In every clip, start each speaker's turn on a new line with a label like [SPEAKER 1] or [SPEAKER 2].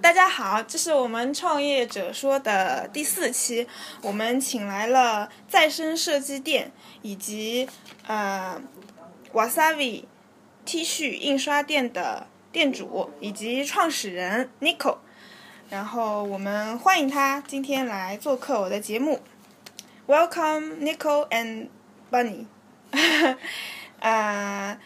[SPEAKER 1] 大家好，这是我们创业者说的第四期，我们请来了再生设计店以及呃 Wasabi T 恤印刷店的店主以及创始人 Nico，然后我们欢迎他今天来做客我的节目。Welcome Nico and Bunny. uh,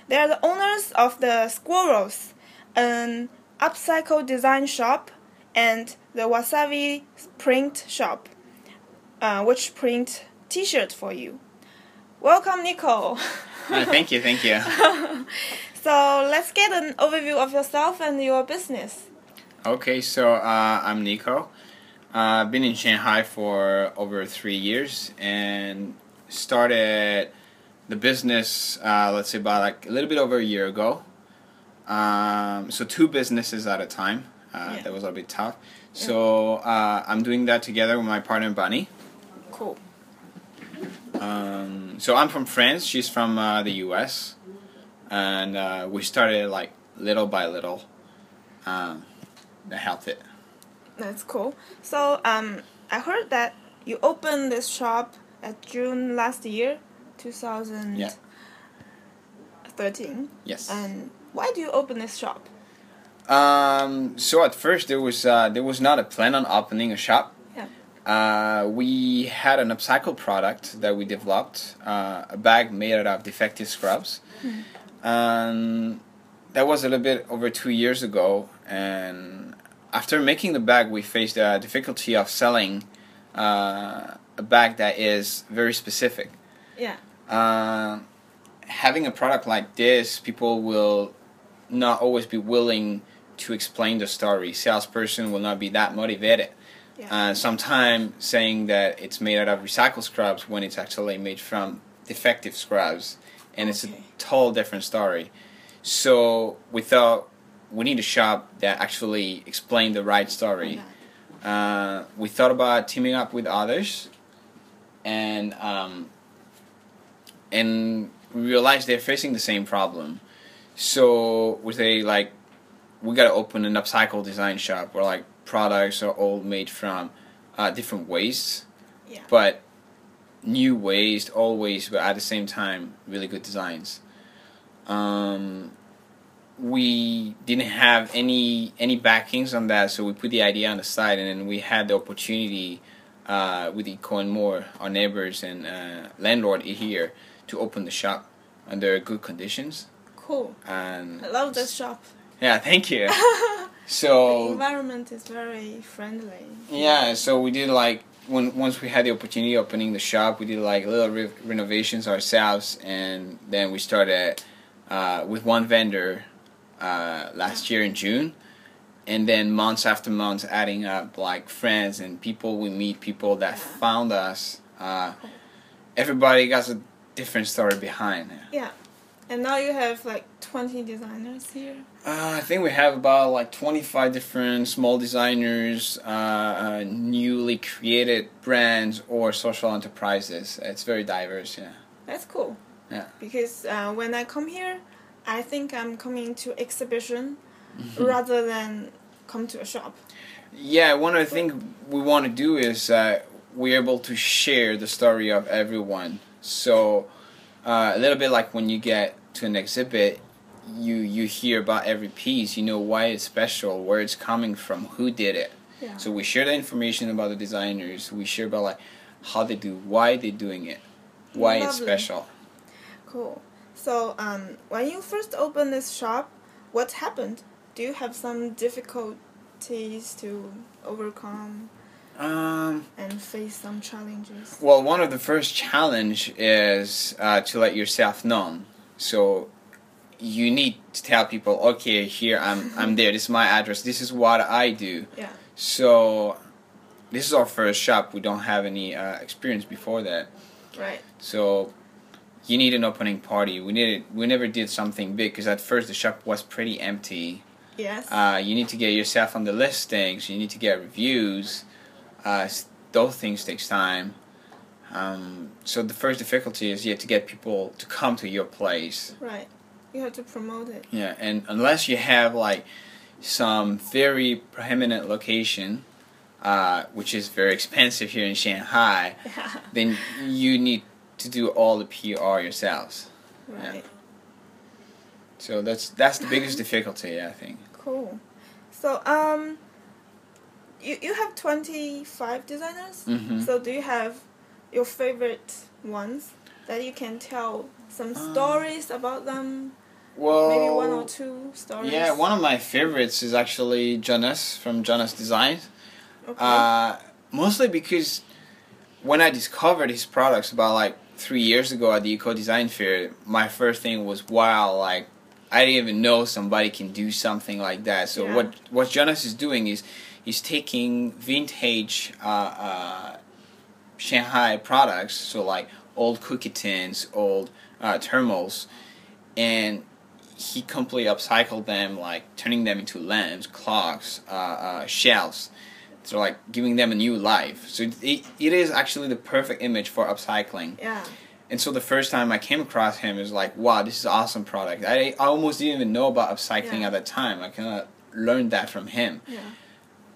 [SPEAKER 1] they are the owners of the Squirrels, an upcycle design shop, and the Wasabi print shop, uh, which print T-shirt for you. Welcome, Nico.
[SPEAKER 2] Uh, thank you, thank you.
[SPEAKER 1] so let's get an overview of yourself and your business.
[SPEAKER 2] Okay, so uh, I'm Nico. Uh, I've been in Shanghai for over three years and started the business, uh, let's say, about like a little bit over a year ago. Um, so two businesses at a time. Uh,
[SPEAKER 1] Yeah.
[SPEAKER 2] That was a bit tough. So uh, I'm doing that together with my partner Bunny.
[SPEAKER 1] Cool.
[SPEAKER 2] Um, so I'm from France. She's from uh, the U.S. And uh, we started like little by little. Um, that helped it.
[SPEAKER 1] That's cool. So um, I heard that you opened this shop at June last year, 2013.
[SPEAKER 2] Yes.
[SPEAKER 1] And why do you open this shop?
[SPEAKER 2] Um, so at first there was uh, there was not a plan on opening a shop.
[SPEAKER 1] Yeah.
[SPEAKER 2] Uh, we had an upcycle product that we developed, uh, a bag made out of defective scrubs. Um, that was a little bit over two years ago, and after making the bag, we faced the difficulty of selling uh, a bag that is very specific.
[SPEAKER 1] Yeah.
[SPEAKER 2] Uh, having a product like this, people will not always be willing to explain the story. Salesperson will not be that motivated.
[SPEAKER 1] Yeah.
[SPEAKER 2] Uh, Sometimes saying that it's made out of recycled scrubs when it's actually made from defective scrubs, and it's a total different story. So we thought we need a shop that actually explained the right story. Uh, we thought about teaming up with others, and um, and we realized they're facing the same problem. So we say like, we gotta open an upcycle design shop where like products are all made from uh, different wastes,
[SPEAKER 1] Yeah.
[SPEAKER 2] but new waste, all waste, but at the same time really good designs. Um, we didn't have any any backings on that, so we put the idea on the side, and then we had the opportunity uh, with Eco and More, our neighbors and uh, landlord here, to open the shop under good conditions.
[SPEAKER 1] Cool.
[SPEAKER 2] And
[SPEAKER 1] I love this shop.
[SPEAKER 2] yeah, thank you. So the
[SPEAKER 1] environment is very friendly.
[SPEAKER 2] yeah, so we did like when once we had the opportunity opening the shop, we did like little re- renovations ourselves, and then we started uh, with one vendor uh, last year in June, and then months after months, adding up like friends and people we meet, people that found us. Uh, everybody got a different story behind.
[SPEAKER 1] Yeah. And now you have like 20 designers here.
[SPEAKER 2] Uh, I think we have about like 25 different small designers, uh, uh, newly created brands, or social enterprises. It's very diverse, yeah.
[SPEAKER 1] That's cool.
[SPEAKER 2] Yeah.
[SPEAKER 1] Because uh, when I come here, I think I'm coming to exhibition rather than come to a shop.
[SPEAKER 2] Yeah, one of the things we want to do is uh, we're able to share the story of everyone. So uh, a little bit like when you get to an exhibit, you you hear about every piece. You know why it's special, where it's coming from, who did it.
[SPEAKER 1] Yeah.
[SPEAKER 2] So we share the information about the designers. We share about like how they do, why they're doing it, why it's special.
[SPEAKER 1] Cool. So um, when you first opened this shop, what happened? Do you have some difficulties to overcome
[SPEAKER 2] Um,
[SPEAKER 1] and face some challenges?
[SPEAKER 2] Well, one of the first challenge is uh, to let yourself known. So you need to tell people, okay, here I'm, I'm there. This is my address. This is what I do.
[SPEAKER 1] Yeah.
[SPEAKER 2] So this is our first shop. We don't have any uh, experience before that.
[SPEAKER 1] Right.
[SPEAKER 2] So you need an opening party. We needed. We never did something big because at first the shop was pretty empty.
[SPEAKER 1] Yes.
[SPEAKER 2] Uh, you need to get yourself on the listings. You need to get reviews. Uh, those things takes time. Um, so the first difficulty is you have to get people to come to your place.
[SPEAKER 1] right. You have to promote it.
[SPEAKER 2] Yeah, and unless you have like some very prominent location, uh, which is very expensive here in Shanghai,
[SPEAKER 1] Yeah.
[SPEAKER 2] then you need to do all the PR yourselves.
[SPEAKER 1] Right.
[SPEAKER 2] So that's that's the biggest difficulty, I think.
[SPEAKER 1] Cool. So um, you you have twenty five designers.
[SPEAKER 2] Mhm.
[SPEAKER 1] So do you have your favorite ones that you can tell some
[SPEAKER 2] Uh,
[SPEAKER 1] stories about them?
[SPEAKER 2] Well,
[SPEAKER 1] Maybe one or two stories.
[SPEAKER 2] Yeah, one of my favorites is actually Jonas from Jonas Designs.
[SPEAKER 1] Okay.
[SPEAKER 2] Uh, mostly because when I discovered his products about like three years ago at the Eco Design Fair, my first thing was wow, like I didn't even know somebody can do something like that. So
[SPEAKER 1] Yeah.
[SPEAKER 2] what what Jonas is doing is he's taking vintage uh, uh, Shanghai products, so like old cookie tins, old uh, thermals, and he completely upcycled them, like turning them into lamps, clocks, uh, uh, shelves. So like giving them a new life. So it, it is actually the perfect image for upcycling.
[SPEAKER 1] yeah.
[SPEAKER 2] And so the first time I came across him, it was like, wow, this is an awesome product. I, I almost didn't even know about upcycling
[SPEAKER 1] Yeah.
[SPEAKER 2] at that time. I kind of learned that from him.
[SPEAKER 1] Yeah.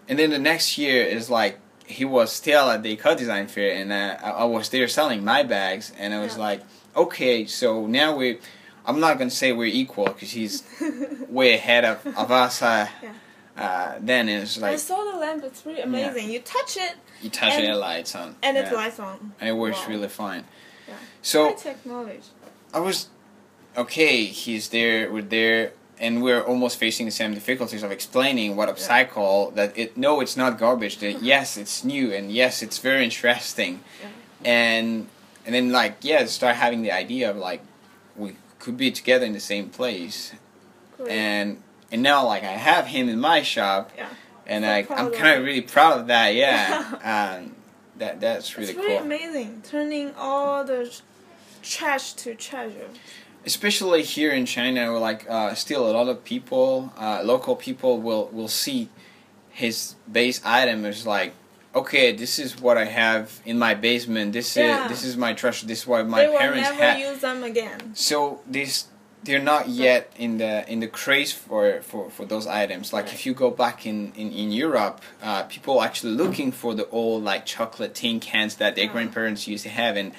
[SPEAKER 2] And then the next year is like he was still at the Eco Design Fair, and uh, I, I was there selling my bags, and I was
[SPEAKER 1] Yeah.
[SPEAKER 2] like, okay, so now we, I'm not gonna say we're equal because he's way ahead of, of us. Uh,
[SPEAKER 1] Yeah.
[SPEAKER 2] uh, then it's like I
[SPEAKER 1] saw the lamp. It's really amazing. You touch it
[SPEAKER 2] you touch
[SPEAKER 1] and-
[SPEAKER 2] it, it lights on,
[SPEAKER 1] and it
[SPEAKER 2] Yeah.
[SPEAKER 1] lights on.
[SPEAKER 2] and it works
[SPEAKER 1] Wow.
[SPEAKER 2] really fine.
[SPEAKER 1] Yeah.
[SPEAKER 2] So
[SPEAKER 1] High technology.
[SPEAKER 2] I was okay. He's there. We're there, and we're almost facing the same difficulties of explaining what upcycle. That it no, it's not garbage. That yes, it's new, and yes, it's very interesting.
[SPEAKER 1] Yeah.
[SPEAKER 2] And and then like yeah, start having the idea of like we could be together in the same place,
[SPEAKER 1] Great.
[SPEAKER 2] and and now like I have him in my shop,
[SPEAKER 1] yeah.
[SPEAKER 2] and
[SPEAKER 1] So
[SPEAKER 2] like I'm kind of really proud of that. Yeah, um, that that's really
[SPEAKER 1] it's really
[SPEAKER 2] cool.
[SPEAKER 1] amazing. Turning all the trash to treasure.
[SPEAKER 2] Especially here in China, where like uh, still a lot of people, uh, local people will will see his base item as like, okay, this is what I have in my basement. This
[SPEAKER 1] Yeah.
[SPEAKER 2] is this is my treasure. This is what my
[SPEAKER 1] they will
[SPEAKER 2] parents
[SPEAKER 1] never
[SPEAKER 2] had.
[SPEAKER 1] use them again.
[SPEAKER 2] So these they're not yet in the in the craze for for, for those items. Like
[SPEAKER 1] Right.
[SPEAKER 2] if you go back in in, in Europe, uh, people are actually looking for the old like chocolate tin cans that their
[SPEAKER 1] Yeah.
[SPEAKER 2] grandparents used to have, and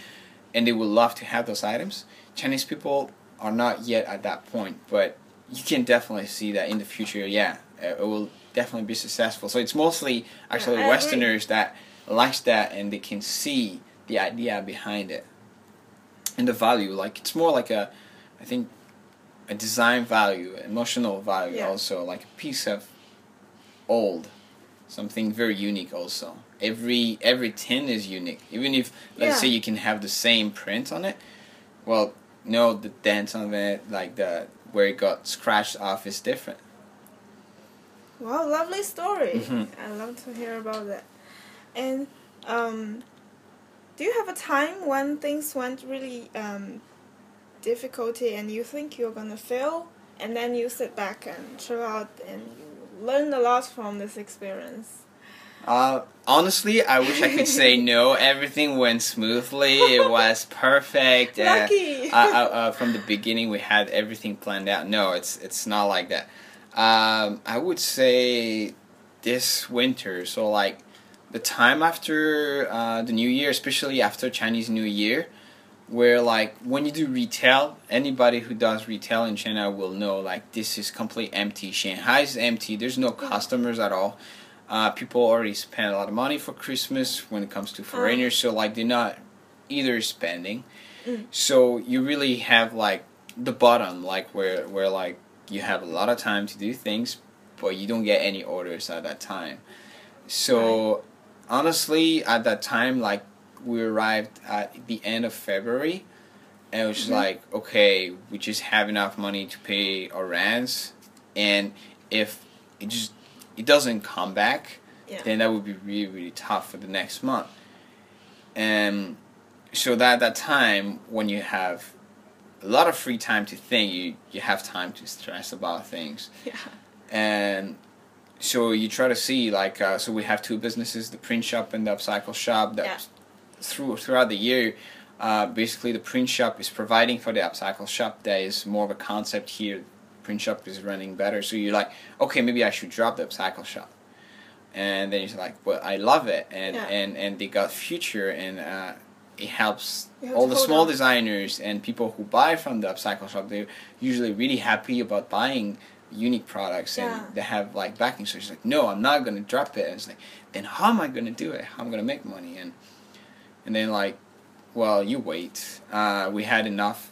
[SPEAKER 2] and they would love to have those items. Chinese people are not yet at that point, but you can definitely see that in the future. Yeah, it will definitely be successful. So it's mostly actually
[SPEAKER 1] agree.
[SPEAKER 2] Westerners that likes that, and they can see the idea behind it and the value. Like it's more like a, I think, a design value, emotional value
[SPEAKER 1] Yeah.
[SPEAKER 2] also, like a piece of old, something very unique also. Every every tin is unique. Even if let's
[SPEAKER 1] Yeah.
[SPEAKER 2] say you can have the same print on it, well, no, the dent on it, like the where it got scratched off, is different.
[SPEAKER 1] Wow, lovely story.
[SPEAKER 2] Mhm.
[SPEAKER 1] I love to hear about that. And um, do you have a time when things went really um, difficulty and you think you're gonna fail, and then you sit back and chill out and you learn a lot from this experience?
[SPEAKER 2] Uh, honestly, I wish I could say no. Everything went smoothly. It was perfect. Uh,
[SPEAKER 1] Lucky.
[SPEAKER 2] uh, uh, uh, from the beginning, we had everything planned out. No, it's it's not like that. Um, I would say this winter. So like the time after uh, the New Year, especially after Chinese New Year, where like when you do retail, anybody who does retail in China will know like this is completely empty. Shanghai is empty. There's no customers at all. Uh, people already spend a lot of money for Christmas when it comes to foreigners, so like they're not either spending.
[SPEAKER 1] Mm.
[SPEAKER 2] So you really have like the bottom, like where where like you have a lot of time to do things, but you don't get any orders at that time. So honestly, at that time, like we arrived at the end of February, and it was
[SPEAKER 1] Mhm.
[SPEAKER 2] like, okay, we just have enough money to pay our rents, and if it just it doesn't come back,
[SPEAKER 1] Yeah.
[SPEAKER 2] then that would be really really tough for the next month. And so that that time when you have a lot of free time to think, you you have time to stress about things
[SPEAKER 1] Yeah.
[SPEAKER 2] and so you try to see like uh, so we have two businesses the print shop and the upcycle shop that
[SPEAKER 1] Yeah.
[SPEAKER 2] through throughout the year uh, basically the print shop is providing for the upcycle shop that is more of a concept here print shop is running better. So you're like, okay, maybe I should drop the upcycle shop. And then you're like, well, I love it, and
[SPEAKER 1] Yeah.
[SPEAKER 2] and and they got future, and uh, it helps all the small
[SPEAKER 1] on.
[SPEAKER 2] designers and people who buy from the upcycle shop. They're usually really happy about buying unique products,
[SPEAKER 1] Yeah.
[SPEAKER 2] and they have like backing. So she's like, no, I'm not gonna drop it. And it's like, then how am I gonna do it? How am I gonna make money? And and then like, well, you wait. Uh, we had enough,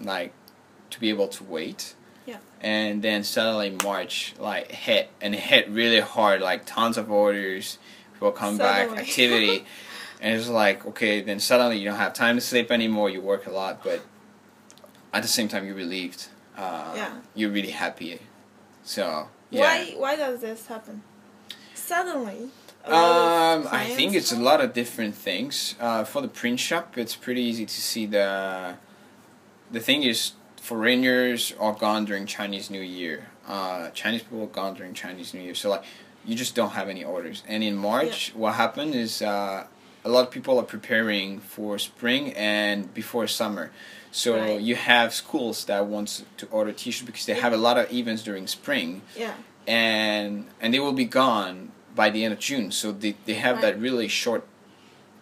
[SPEAKER 2] like, to be able to wait.
[SPEAKER 1] Yeah.
[SPEAKER 2] And then suddenly March like hit and it hit really hard, like tons of orders, people come back, activity, and it's like okay, then suddenly you don't have time to sleep anymore. You work a lot, but at the same time you're relieved. Uh,
[SPEAKER 1] Yeah.
[SPEAKER 2] You're really happy. So yeah.
[SPEAKER 1] Why why does this happen? Suddenly. a lot of
[SPEAKER 2] Um, I think it's a lot of different things. Uh, for the print shop, it's pretty easy to see the. The thing is, foreigners are gone during Chinese New Year. Uh, Chinese people are gone during Chinese New Year, so like, you just don't have any orders. And in March, what happened is uh, a lot of people are preparing for spring and before summer. So
[SPEAKER 1] Right.
[SPEAKER 2] you have schools that want to order T-shirts because they have a lot of events during spring
[SPEAKER 1] Yeah.
[SPEAKER 2] and and they will be gone by the end of June. So they, they have
[SPEAKER 1] Right.
[SPEAKER 2] that really short,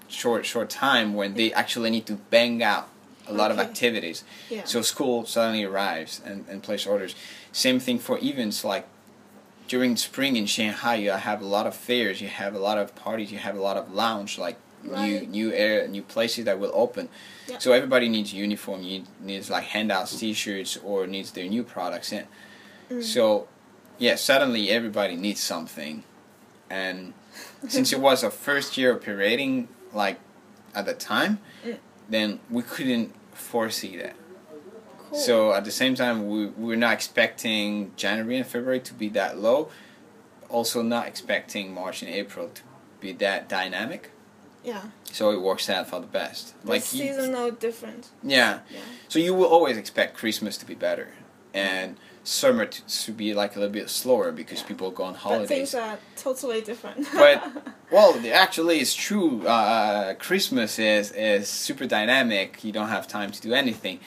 [SPEAKER 2] short, short time when they actually need to bang out a lot of activities.
[SPEAKER 1] Yeah.
[SPEAKER 2] So school suddenly arrives and, and place orders. Same thing for events like during spring in Shanghai. You have a lot of fairs. You have a lot of parties. You have a lot of lounge like new
[SPEAKER 1] Right.
[SPEAKER 2] new air new places that will open.
[SPEAKER 1] Yeah.
[SPEAKER 2] So everybody needs uniform. You needs like handouts, T-shirts, or needs their new products in.
[SPEAKER 1] Mm.
[SPEAKER 2] So, yeah, suddenly everybody needs something, and since it was a first year operating like at the time,
[SPEAKER 1] Mm.
[SPEAKER 2] then we couldn't foresee that.
[SPEAKER 1] Cool.
[SPEAKER 2] So at the same time, we we're not expecting January and February to be that low. Also, not expecting March and April to be that dynamic.
[SPEAKER 1] yeah.
[SPEAKER 2] So it works out for the best.
[SPEAKER 1] The
[SPEAKER 2] Like you-
[SPEAKER 1] seasonal different.
[SPEAKER 2] yeah.
[SPEAKER 1] Yeah.
[SPEAKER 2] So you will always expect Christmas to be better, and summer to, to be like a little bit slower because
[SPEAKER 1] Yeah.
[SPEAKER 2] people go on
[SPEAKER 1] But
[SPEAKER 2] holidays.
[SPEAKER 1] things are totally different.
[SPEAKER 2] But well, actually, it's true. Uh, Christmas is is super dynamic. You don't have time to do anything,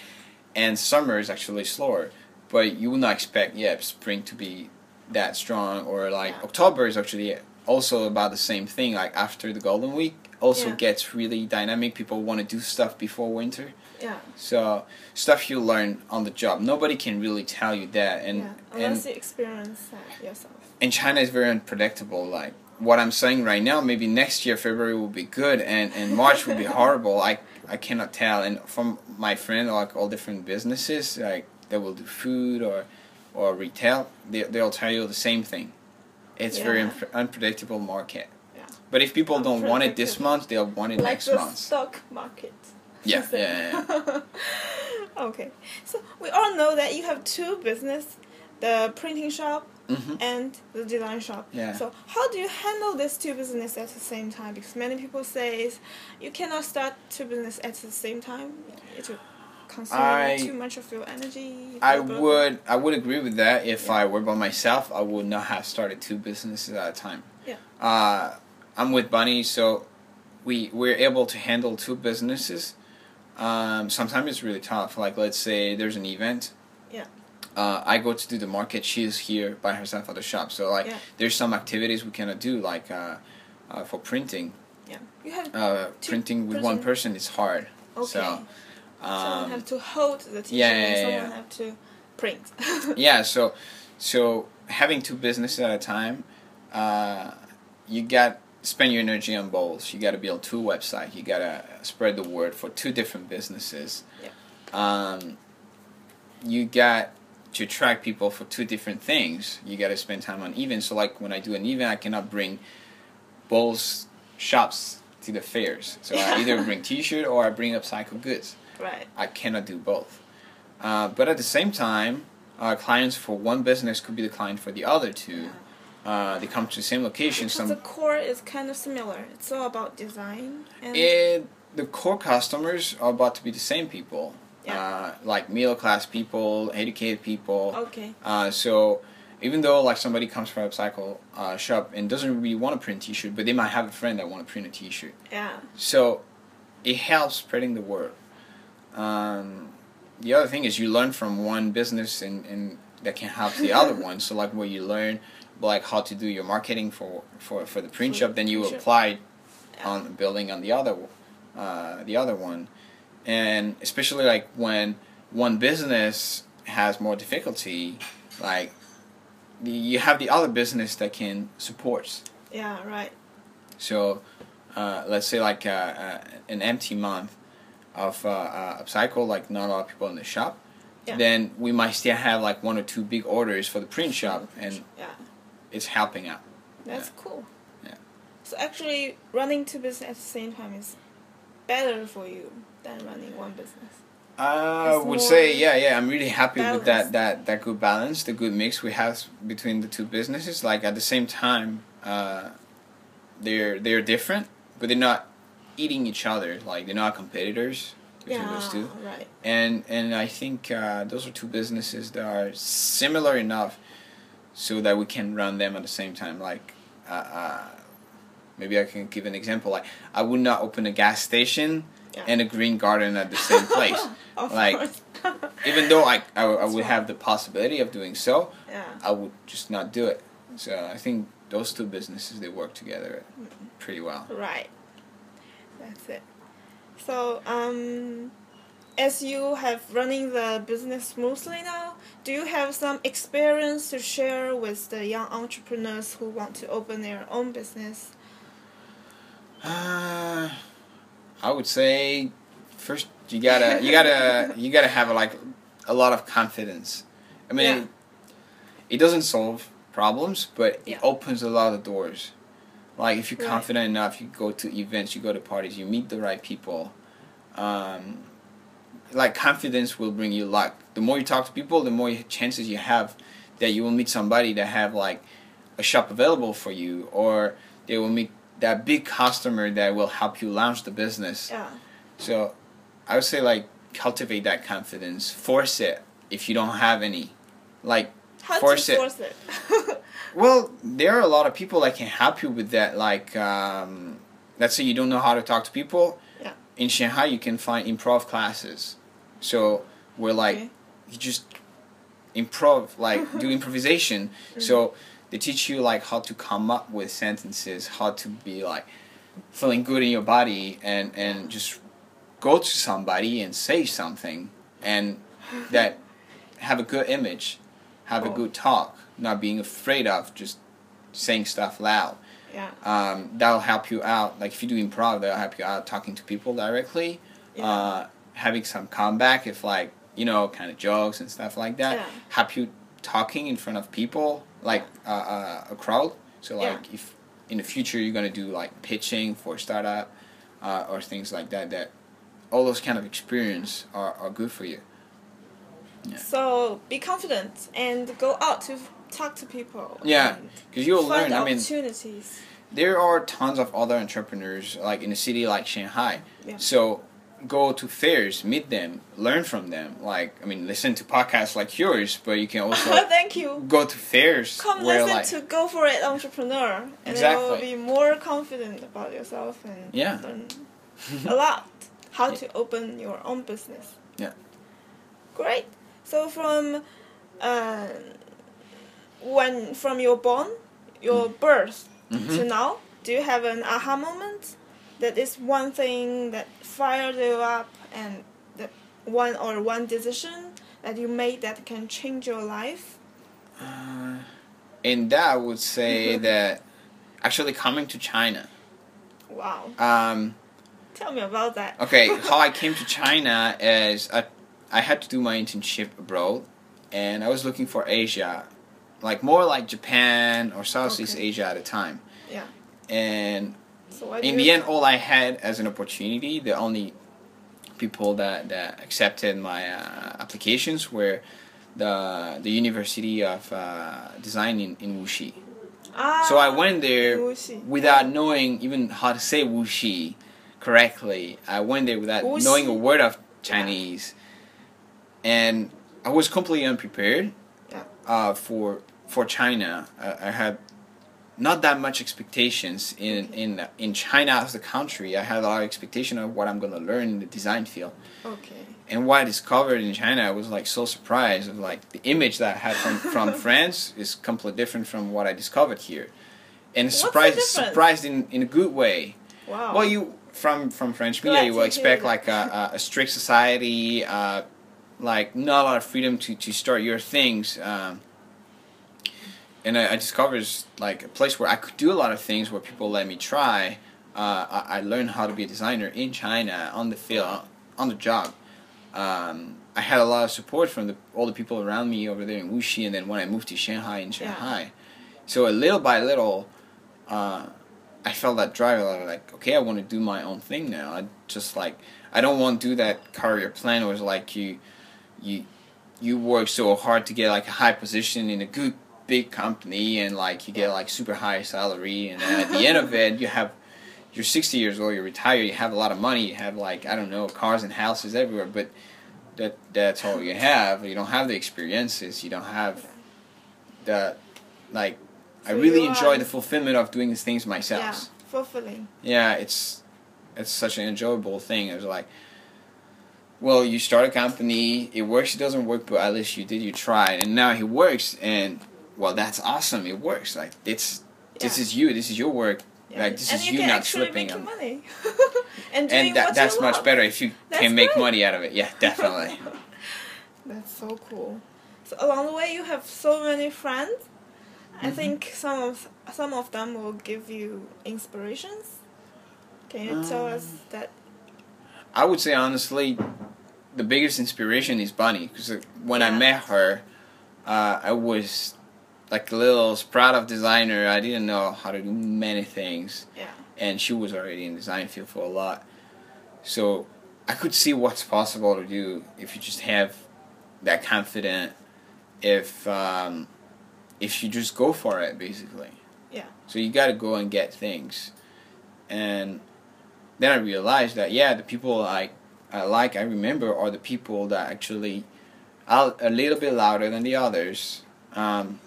[SPEAKER 2] and summer is actually slower. But you will not expect yeah spring to be that strong or like
[SPEAKER 1] Yeah.
[SPEAKER 2] October is actually also about the same thing. Like after the Golden Week, also
[SPEAKER 1] Yeah.
[SPEAKER 2] gets really dynamic. People want to do stuff before winter.
[SPEAKER 1] yeah.
[SPEAKER 2] So stuff you learn on the job. Nobody can really tell you that, and
[SPEAKER 1] yeah.
[SPEAKER 2] and
[SPEAKER 1] Unless you experience that yourself.
[SPEAKER 2] and China is very unpredictable. Like what I'm saying right now, maybe next year February will be good, and and March will be horrible. I I cannot tell. And from my friend, like all different businesses, like they will do food or or retail, they they'll tell you the same thing. It's very
[SPEAKER 1] Yeah.
[SPEAKER 2] unpre- unpredictable market.
[SPEAKER 1] Yeah.
[SPEAKER 2] But if people don't want it this month, they'll want it
[SPEAKER 1] like
[SPEAKER 2] next
[SPEAKER 1] the
[SPEAKER 2] month.
[SPEAKER 1] stock market.
[SPEAKER 2] Yeah, yeah, yeah.
[SPEAKER 1] okay, so we all know that you have two business, the printing shop
[SPEAKER 2] hmm
[SPEAKER 1] and the design shop.
[SPEAKER 2] Yeah.
[SPEAKER 1] So how do you handle these two businesses at the same time? Because many people say you cannot start two business at the same time. It will consume
[SPEAKER 2] I-
[SPEAKER 1] too much of your energy.
[SPEAKER 2] I
[SPEAKER 1] blah, blah, blah.
[SPEAKER 2] would I would agree with that. If
[SPEAKER 1] Yeah.
[SPEAKER 2] I were by myself, I would not have started two businesses at a time.
[SPEAKER 1] Yeah.
[SPEAKER 2] Uh, I'm with Bunny, so we we're able to handle two businesses. Um, sometimes it's really tough. Like let's say there's an event.
[SPEAKER 1] Yeah.
[SPEAKER 2] Uh, I go to do the market. She is here by herself at the shop. So like
[SPEAKER 1] Yeah.
[SPEAKER 2] there's some activities we cannot do, like uh, uh, for printing.
[SPEAKER 1] Yeah. You have
[SPEAKER 2] Uh, printing with one
[SPEAKER 1] person-
[SPEAKER 2] person is hard.
[SPEAKER 1] okay.
[SPEAKER 2] So.
[SPEAKER 1] someone
[SPEAKER 2] Um,
[SPEAKER 1] have to hold the t-shirt
[SPEAKER 2] yeah,
[SPEAKER 1] and
[SPEAKER 2] yeah,
[SPEAKER 1] someone
[SPEAKER 2] yeah.
[SPEAKER 1] have to print.
[SPEAKER 2] yeah so so having two businesses at a time uh, you got spend your energy on both you got to build two websites you got to spread the word for two different businesses
[SPEAKER 1] Yeah.
[SPEAKER 2] um, you got to attract people for two different things you got to spend time on events so like when i do an event i cannot bring both shops to the fairs so i either bring t-shirt or i bring upcycled goods
[SPEAKER 1] right.
[SPEAKER 2] I cannot do both. Uh, but at the same time, uh, clients for one business could be the client for the other two. Uh, they come to the same location.
[SPEAKER 1] Because
[SPEAKER 2] Some
[SPEAKER 1] the core is kind of similar. It's all about design and
[SPEAKER 2] it, the core customers are about to be the same people,
[SPEAKER 1] Yeah.
[SPEAKER 2] uh, like middle class people, educated people.
[SPEAKER 1] okay.
[SPEAKER 2] Uh, so even though like somebody comes from a upcycle uh, shop and doesn't really want to print T-shirt, but they might have a friend that want to print a T-shirt.
[SPEAKER 1] Yeah.
[SPEAKER 2] So it helps spreading the word. Um, the other thing is you learn from one business and, and that can help the other one. So like where you learn like how to do your marketing for for, for the print
[SPEAKER 1] For
[SPEAKER 2] shop, then you
[SPEAKER 1] print
[SPEAKER 2] apply
[SPEAKER 1] Yeah.
[SPEAKER 2] on building on the other uh, the other one, and especially like when one business has more difficulty, like you have the other business that can support.
[SPEAKER 1] Yeah, right.
[SPEAKER 2] So, uh, let's say like uh, uh, an empty month of uh, uh, upcycle, like not a lot of people in the shop.
[SPEAKER 1] Yeah.
[SPEAKER 2] Then we might still have like one or two big orders for the print shop, and
[SPEAKER 1] Yeah,
[SPEAKER 2] it's helping out.
[SPEAKER 1] that's cool.
[SPEAKER 2] Yeah.
[SPEAKER 1] So actually, running two business at the same time is better for you than running one business.
[SPEAKER 2] I
[SPEAKER 1] It's
[SPEAKER 2] would say yeah, yeah. I'm really happy with that that that good balance, the good mix we have between the two businesses. Like at the same time, uh, they're they're different, but they're not eating each other. Like they're not competitors between
[SPEAKER 1] yeah,
[SPEAKER 2] those two.
[SPEAKER 1] right.
[SPEAKER 2] and and I think uh, those are two businesses that are similar enough so that we can run them at the same time. Like, uh, uh, maybe I can give an example. Like, I would not open a gas station
[SPEAKER 1] Yeah.
[SPEAKER 2] and a green garden at the same place, like, even though I I, I would have the possibility of doing so.
[SPEAKER 1] yeah.
[SPEAKER 2] I would just not do it. So I think those two businesses they work together pretty well.
[SPEAKER 1] Right. That's it. So, um, as you have running the business smoothly now, do you have some experience to share with the young entrepreneurs who want to open their own business?
[SPEAKER 2] Uh, I would say first you gotta you gotta you gotta have like a lot of confidence. I mean,
[SPEAKER 1] Yeah.
[SPEAKER 2] it, it doesn't solve problems, but
[SPEAKER 1] Yeah.
[SPEAKER 2] it opens a lot of doors. Like if you're
[SPEAKER 1] Right.
[SPEAKER 2] confident enough, you go to events, you go to parties, you meet the right people. Um, like confidence will bring you luck. The more you talk to people, the more chances you have that you will meet somebody that have like a shop available for you, or they will meet that big customer that will help you launch the business.
[SPEAKER 1] Yeah.
[SPEAKER 2] So I would say like cultivate that confidence, force it if you don't have any. Like
[SPEAKER 1] How
[SPEAKER 2] Force it.
[SPEAKER 1] force it?
[SPEAKER 2] well, there are a lot of people that can help you with that. Like, um, let's say you don't know how to talk to people.
[SPEAKER 1] Yeah.
[SPEAKER 2] In Shanghai, you can find improv classes. So we're like,
[SPEAKER 1] Okay.
[SPEAKER 2] you just improv, like do improvisation. So they teach you like how to come up with sentences, how to be like feeling good in your body, and and just go to somebody and say something, and that have a good image, have a
[SPEAKER 1] Oh.
[SPEAKER 2] good talk, not being afraid of just saying stuff loud.
[SPEAKER 1] yeah.
[SPEAKER 2] Um, that'll help you out. Like if you do improv, that'll help you out talking to people directly.
[SPEAKER 1] Yeah.
[SPEAKER 2] Uh, having some comeback, if like you know, kind of jokes and stuff like that,
[SPEAKER 1] Yeah.
[SPEAKER 2] help you talking in front of people, like uh, uh, a crowd. So
[SPEAKER 1] Yeah.
[SPEAKER 2] like if in the future you're gonna do like pitching for startup uh, or things like that, that all those kind of experience are, are good for you.
[SPEAKER 1] So be confident and go out to talk to people.
[SPEAKER 2] Yeah, because you'll learn. I mean,
[SPEAKER 1] opportunities.
[SPEAKER 2] there are tons of other entrepreneurs like in a city like Shanghai.
[SPEAKER 1] Yeah.
[SPEAKER 2] So go to fairs, meet them, learn from them. Like I mean, listen to podcasts like yours, but you can also
[SPEAKER 1] Thank you.
[SPEAKER 2] go to fairs
[SPEAKER 1] Come
[SPEAKER 2] where
[SPEAKER 1] listen
[SPEAKER 2] like
[SPEAKER 1] to Go For It Entrepreneur, and you will be more confident about yourself and
[SPEAKER 2] Yeah.
[SPEAKER 1] learn a lot how to open your own business.
[SPEAKER 2] Yeah.
[SPEAKER 1] Great. So from uh, when from your born, your birth to
[SPEAKER 2] Mhm.
[SPEAKER 1] now, do you have an aha moment? That is one thing that fired you up, and that one or one decision that you made that can change your life.
[SPEAKER 2] Uh, and that I would say that actually coming to China.
[SPEAKER 1] Wow.
[SPEAKER 2] Um,
[SPEAKER 1] Tell me about that.
[SPEAKER 2] okay, how I came to China is I, I had to do my internship abroad, and I was looking for Asia, like more like Japan or Southeast
[SPEAKER 1] Okay.
[SPEAKER 2] Asia at the time.
[SPEAKER 1] Yeah.
[SPEAKER 2] And
[SPEAKER 1] So
[SPEAKER 2] in the end, all I had as an opportunity, the only people that, that accepted my uh, applications were the the University of uh, Design in, in Wuxi.
[SPEAKER 1] ah,
[SPEAKER 2] So I went there
[SPEAKER 1] Wuxi.
[SPEAKER 2] without knowing even how to say Wuxi correctly. I went there without
[SPEAKER 1] Wuxi?
[SPEAKER 2] knowing a word of Chinese, and I was completely unprepared
[SPEAKER 1] Yeah.
[SPEAKER 2] uh, for for China. I, I had not that much expectations in in in China as the country. I had a lot of expectation of what I'm going to learn in the design field,
[SPEAKER 1] Okay.
[SPEAKER 2] and what I discovered in China, I was like so surprised of like the image that I had from from France is completely different from what I discovered here, and surprised surprised in in a good way.
[SPEAKER 1] Wow.
[SPEAKER 2] Well, you from from French
[SPEAKER 1] Glad
[SPEAKER 2] media, you will expect like a, a, a strict society, uh, like not a lot of freedom to, to start your things. Um, and I, I discovered like a place where I could do a lot of things where people let me try. Uh, I, I learned how to be a designer in China on the field, on the job. Um, I had a lot of support from the, all the people around me over there in Wuxi, and then when I moved to Shanghai in Shanghai, yeah. so a little by little, uh, I felt that drive. I was like, okay, I want to do my own thing now. I just like I don't want to do that career plan where it's like you, you, you work so hard to get like a high position in a good big company and like you get like super high salary and then at the end of it you have you're 60 years old you're retired you have a lot of money you have like i don't know cars and houses everywhere but that that's all you have you don't have the experiences you don't have the like i really enjoy the fulfillment of doing these things myself
[SPEAKER 1] yeah, fulfilling.
[SPEAKER 2] yeah, it's it's such an enjoyable thing. It was like, well, you start a company, it works, it doesn't work, but at least you did, you tried, and now it works, and well, that's awesome. It works. Like it's this is you, this is your work,
[SPEAKER 1] Yeah.
[SPEAKER 2] like this
[SPEAKER 1] and
[SPEAKER 2] is
[SPEAKER 1] you
[SPEAKER 2] you not
[SPEAKER 1] actually
[SPEAKER 2] slipping.
[SPEAKER 1] making money. and doing
[SPEAKER 2] and that,
[SPEAKER 1] what
[SPEAKER 2] that's
[SPEAKER 1] you
[SPEAKER 2] much
[SPEAKER 1] love.
[SPEAKER 2] better if you
[SPEAKER 1] That's
[SPEAKER 2] can make
[SPEAKER 1] great.
[SPEAKER 2] money out of it. Yeah, definitely.
[SPEAKER 1] That's so cool. So along the way, you have so many friends. I
[SPEAKER 2] Mhm.
[SPEAKER 1] think some of some of them will give you inspirations. Can you tell us
[SPEAKER 2] Um,
[SPEAKER 1] that?
[SPEAKER 2] I would say honestly, the biggest inspiration is Bunny because when I met her, uh, I was like a little sprout of designer. I didn't know how to do many things,
[SPEAKER 1] Yeah.
[SPEAKER 2] and she was already in design field for a lot. So I could see what's possible to do if you just have that confident. If um, if you just go for it, basically.
[SPEAKER 1] Yeah.
[SPEAKER 2] So you got to go and get things, and then I realized that yeah, the people I I like I remember are the people that actually are a little bit louder than the others. Um,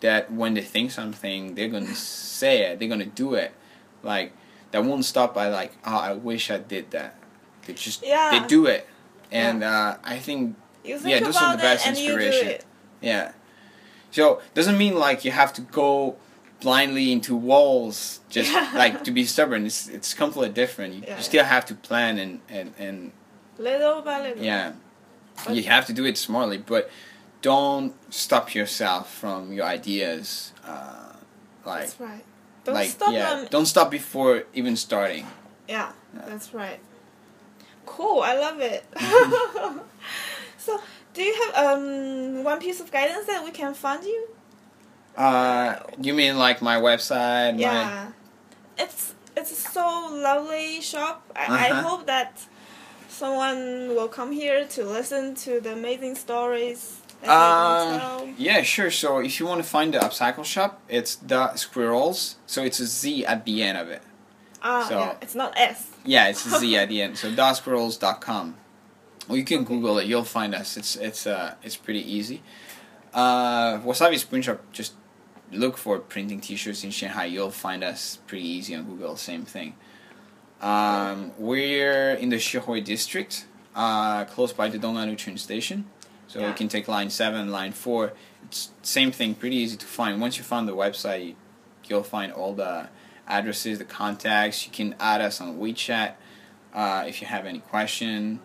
[SPEAKER 2] that when they think something, they're gonna say it. They're gonna do it. Like that won't stop by like oh I wish I did that. They just
[SPEAKER 1] Yeah.
[SPEAKER 2] they do it, and uh, I think
[SPEAKER 1] think
[SPEAKER 2] Yeah, those are the best
[SPEAKER 1] it and you do
[SPEAKER 2] inspiration. yeah. So doesn't mean like you have to go blindly into walls just
[SPEAKER 1] Yeah.
[SPEAKER 2] like to be stubborn. It's it's completely different. You,
[SPEAKER 1] Yeah.
[SPEAKER 2] you still have to plan and and and
[SPEAKER 1] Little by little.
[SPEAKER 2] yeah, you have to do it smartly, but don't stop yourself from your ideas. Uh, like
[SPEAKER 1] That's right. Don't
[SPEAKER 2] like
[SPEAKER 1] stop
[SPEAKER 2] yeah,
[SPEAKER 1] them.
[SPEAKER 2] don't stop before even starting.
[SPEAKER 1] Yeah,
[SPEAKER 2] Yeah.
[SPEAKER 1] that's right. Cool, I love it. so, do you have um one piece of guidance that we can fund you?
[SPEAKER 2] Uh, you mean like my website? My,
[SPEAKER 1] Yeah, it's it's so lovely shop. I, I
[SPEAKER 2] Uh-huh.
[SPEAKER 1] hope that someone will come here to listen to the amazing stories.
[SPEAKER 2] Uh, yeah, sure. So if you want to find the upcycle shop, it's the squirrelz. So it's a Z at the end of it.
[SPEAKER 1] Ah,
[SPEAKER 2] so-
[SPEAKER 1] yeah, it's not S.
[SPEAKER 2] Yeah, it's a Z at the end. So dosquirrels.com. Or you can Google it. You'll find us. It's it's uh it's pretty easy. Uh, Wasabi's print shop. Just look for printing T-shirts in Shanghai. You'll find us pretty easy on Google. Same thing. Um, we're in the Xuhui district, uh, close by the Dong'an Lu train station. So
[SPEAKER 1] Yeah.
[SPEAKER 2] you can take line seven, line four. It's same thing. Pretty easy to find. Once you find the website, you'll find all the addresses, the contacts. You can add us on WeChat uh, if you have any question.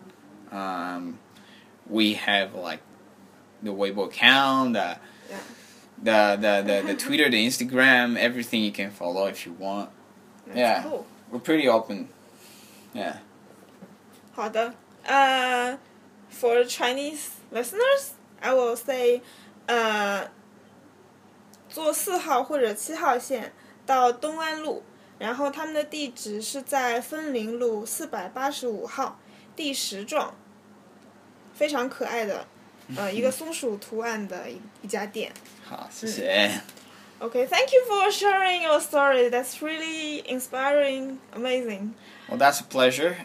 [SPEAKER 2] Um, we have like the Weibo account, the,
[SPEAKER 1] Yeah.
[SPEAKER 2] the, the, the, the Twitter, the Instagram, everything you can follow if you want.
[SPEAKER 1] That's
[SPEAKER 2] Yeah.
[SPEAKER 1] cool.
[SPEAKER 2] We're pretty open. Yeah.
[SPEAKER 1] 好的，呃、f o r Chinese listeners, I will say，呃，坐四号或者七号线到东安路，然后他们的地址是在枫林路四百八十五号第十幢，非常可爱的，呃，一个松鼠图案的一一家店。
[SPEAKER 2] 好，谢谢。
[SPEAKER 1] Okay, thank you for sharing your story. That's really inspiring, amazing.
[SPEAKER 2] Well, that's a pleasure.